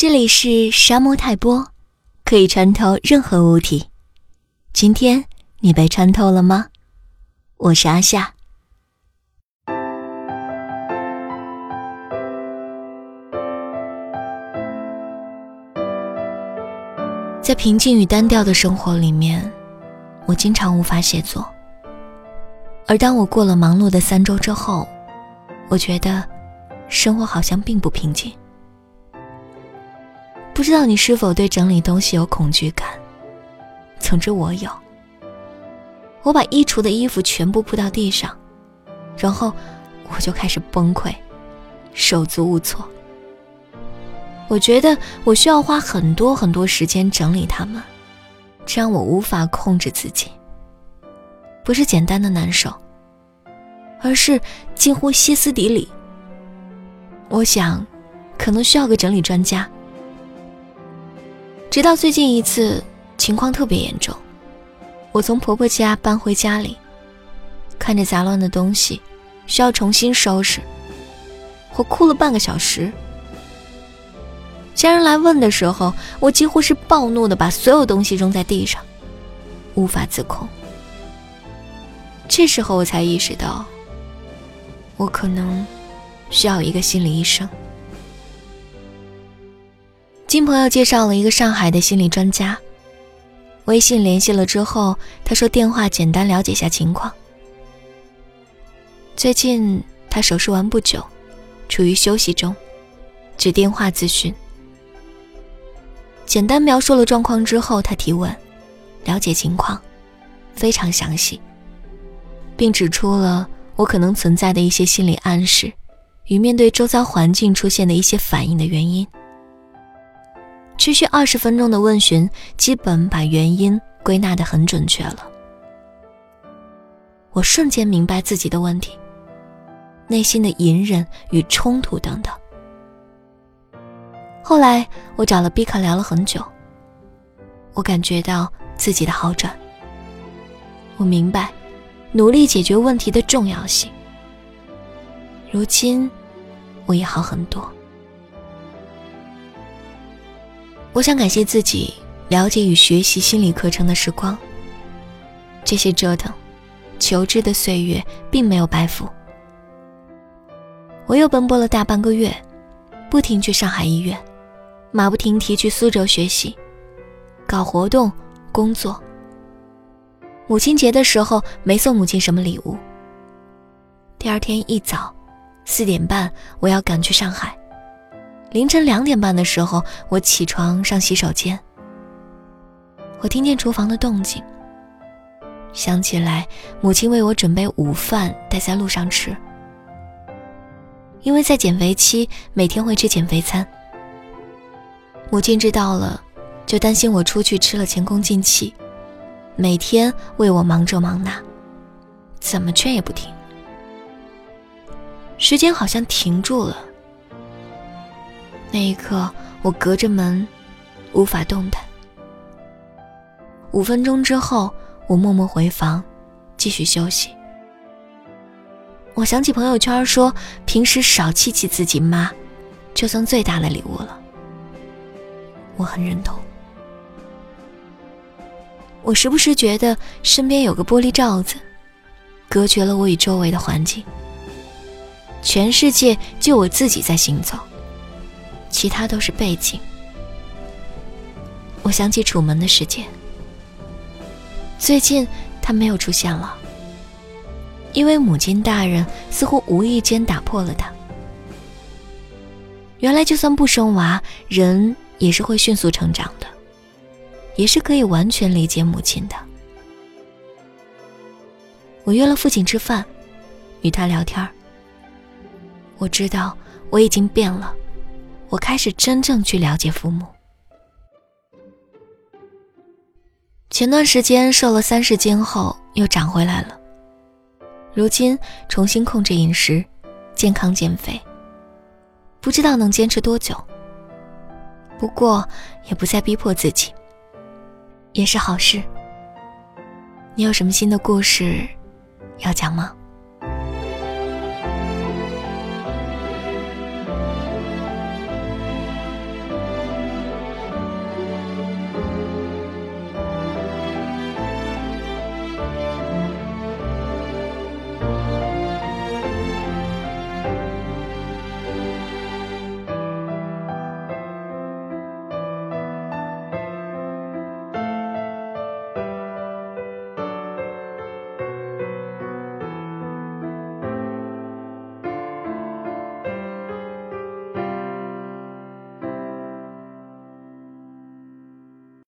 这里是沙漠泰波，可以穿透任何物体。今天你被穿透了吗？我是阿夏。在平静与单调的生活里面，我经常无法写作。而当我过了忙碌的三周之后，我觉得生活好像并不平静。不知道你是否对整理东西有恐惧感？总之我有。我把衣橱的衣服全部铺到地上，然后我就开始崩溃，手足无措。我觉得我需要花很多很多时间整理它们，这让我无法控制自己。不是简单的难受，而是近乎歇斯底里。我想，可能需要个整理专家。直到最近一次，情况特别严重。我从婆婆家搬回家里，看着杂乱的东西，需要重新收拾。我哭了半个小时。家人来问的时候，我几乎是暴怒的把所有东西扔在地上，无法自控。这时候我才意识到，我可能需要一个心理医生。经朋友介绍了一个上海的心理专家，微信联系了之后，他说电话简单了解下情况。最近他手术完不久，处于休息中，只电话咨询。简单描述了状况之后，他提问，了解情况，非常详细，并指出了我可能存在的一些心理暗示，与面对周遭环境出现的一些反应的原因。区区二十分钟的问询，基本把原因归纳得很准确了。我瞬间明白自己的问题，内心的隐忍与冲突等等。后来我找了 B 卡聊了很久，我感觉到自己的好转。我明白，努力解决问题的重要性。如今，我也好很多。我想感谢自己了解与学习心理课程的时光。这些折腾、求知的岁月并没有白付。我又奔波了大半个月，不停去上海医院，马不停蹄去苏州学习，搞活动、工作。母亲节的时候没送母亲什么礼物。第二天一早，四点半我要赶去上海。凌晨两点半的时候，我起床上洗手间。我听见厨房的动静，想起来母亲为我准备午饭带在路上吃。因为在减肥期，每天会吃减肥餐。母亲知道了，就担心我出去吃了前功尽弃，每天为我忙这忙那，怎么劝也不听。时间好像停住了。那一刻，我隔着门，无法动弹。五分钟之后，我默默回房，继续休息。我想起朋友圈说：“平时少气气自己妈，就算最大的礼物了。”我很认同。我时不时觉得身边有个玻璃罩子，隔绝了我与周围的环境。全世界就我自己在行走。其他都是背景。我想起楚门的世界，最近他没有出现了，因为母亲大人似乎无意间打破了他。原来，就算不生娃，人也是会迅速成长的，也是可以完全理解母亲的。我约了父亲吃饭，与他聊天我知道我已经变了。我开始真正去了解父母。前段时间瘦了三十斤后又长回来了，如今重新控制饮食，健康减肥。不知道能坚持多久，不过也不再逼迫自己，也是好事。你有什么新的故事要讲吗？